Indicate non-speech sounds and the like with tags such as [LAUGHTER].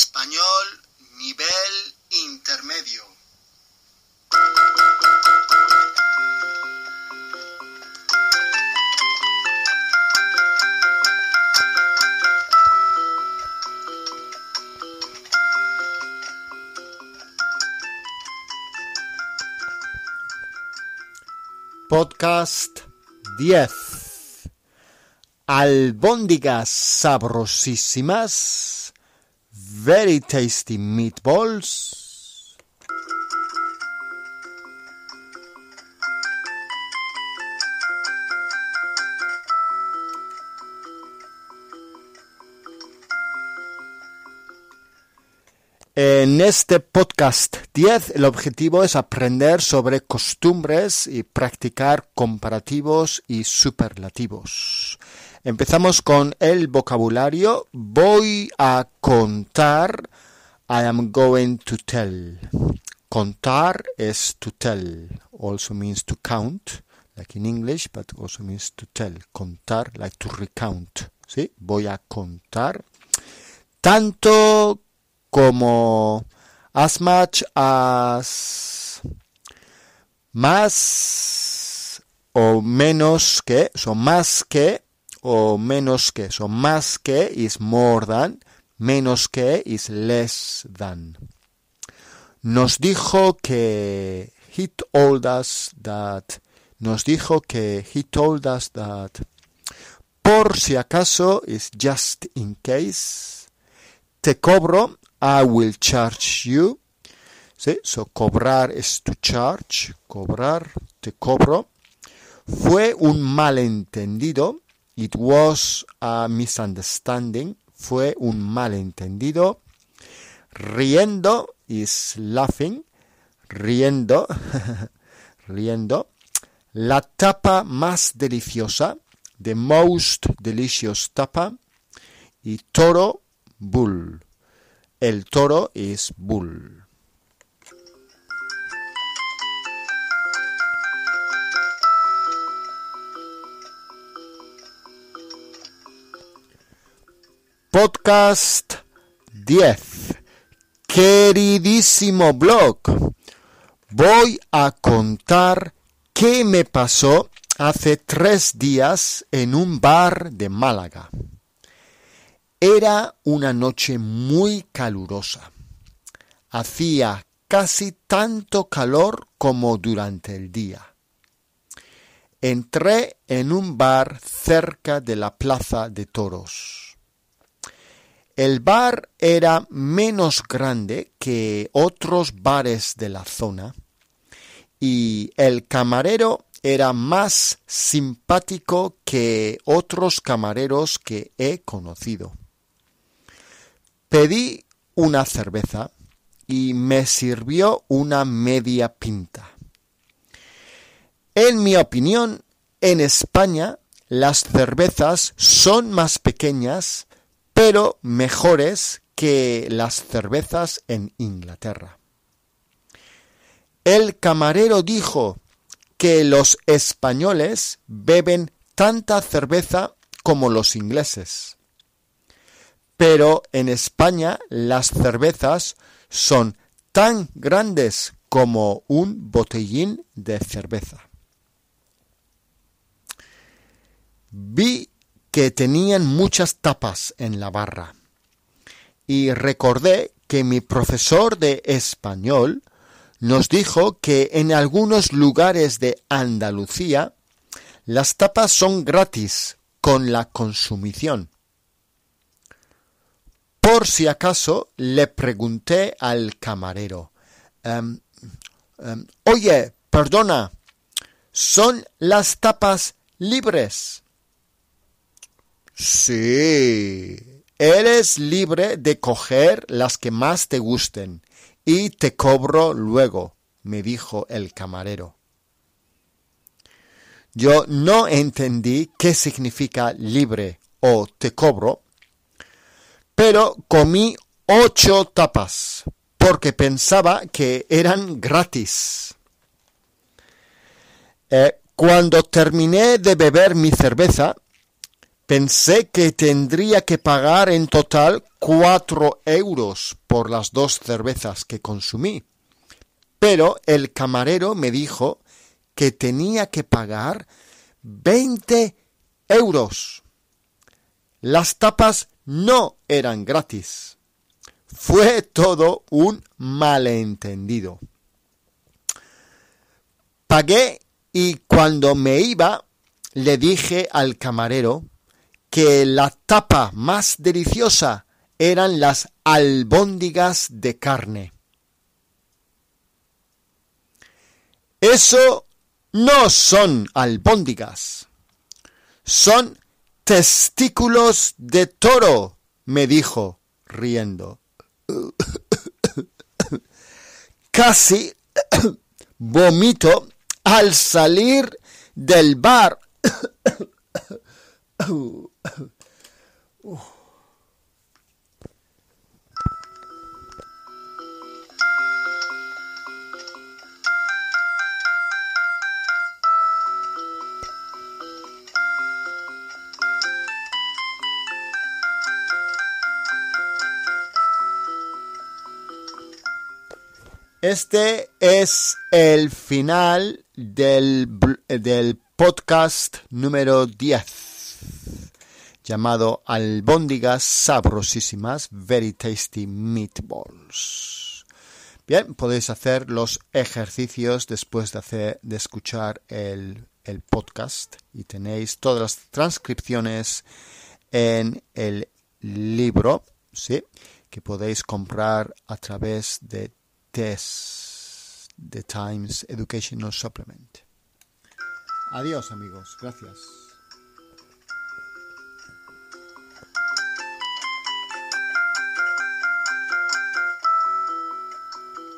Español nivel intermedio. Podcast 10. Albóndigas sabrosísimas. Very tasty meatballs. En este podcast 10 el objetivo es aprender sobre costumbres y practicar comparativos y superlativos. Empezamos con el vocabulario. Voy a contar. I am going to tell. Contar es to tell. Also means to count, like in English, but also means to tell. Contar, like to recount. ¿Sí? Voy a contar. Tanto como as much as más o menos que, son más que o menos que, son más que is more than, menos que is less than. Nos dijo que he told us that, nos dijo que he told us that, por si acaso is just in case, te cobro I will charge you. ¿Sí? So, cobrar es to charge. Cobrar, te cobro. Fue un malentendido. It was a misunderstanding. Fue un malentendido. Riendo is laughing. Riendo. [LAUGHS] riendo. La tapa más deliciosa. The most delicious tapa. Y toro, bull. El toro es bull. Podcast 10. Queridísimo blog, voy a contar qué me pasó hace tres días en un bar de Málaga. Era una noche muy calurosa. Hacía casi tanto calor como durante el día. Entré en un bar cerca de la plaza de toros. El bar era menos grande que otros bares de la zona y el camarero era más simpático que otros camareros que he conocido. Pedí una cerveza y me sirvió una media pinta. En mi opinión, en España las cervezas son más pequeñas, pero mejores que las cervezas en Inglaterra. El camarero dijo que los españoles beben tanta cerveza como los ingleses. Pero en España las cervezas son tan grandes como un botellín de cerveza. Que tenían muchas tapas en la barra y recordé que mi profesor de español nos dijo que en algunos lugares de Andalucía las tapas son gratis con la consumición. Por si acaso le pregunté al camarero, um, um, oye, perdona, ¿son las tapas libres? Sí, eres libre de coger las que más te gusten y te cobro luego, me dijo el camarero. Yo no entendí qué significa libre o te cobro, pero comí ocho tapas porque pensaba que eran gratis. Eh, cuando terminé de beber mi cerveza, Pensé que tendría que pagar en total cuatro euros por las dos cervezas que consumí. Pero el camarero me dijo que tenía que pagar veinte euros. Las tapas no eran gratis. Fue todo un malentendido. Pagué y cuando me iba le dije al camarero que la tapa más deliciosa eran las albóndigas de carne. Eso no son albóndigas, son testículos de toro, me dijo, riendo. [COUGHS] Casi [COUGHS] vomito al salir del bar. [COUGHS] Este es el final del, del podcast número 10 llamado Albóndigas sabrosísimas, very tasty meatballs. Bien, podéis hacer los ejercicios después de, hacer, de escuchar el, el podcast y tenéis todas las transcripciones en el libro, ¿sí? que podéis comprar a través de TES, The Times Educational Supplement. Adiós amigos, gracias.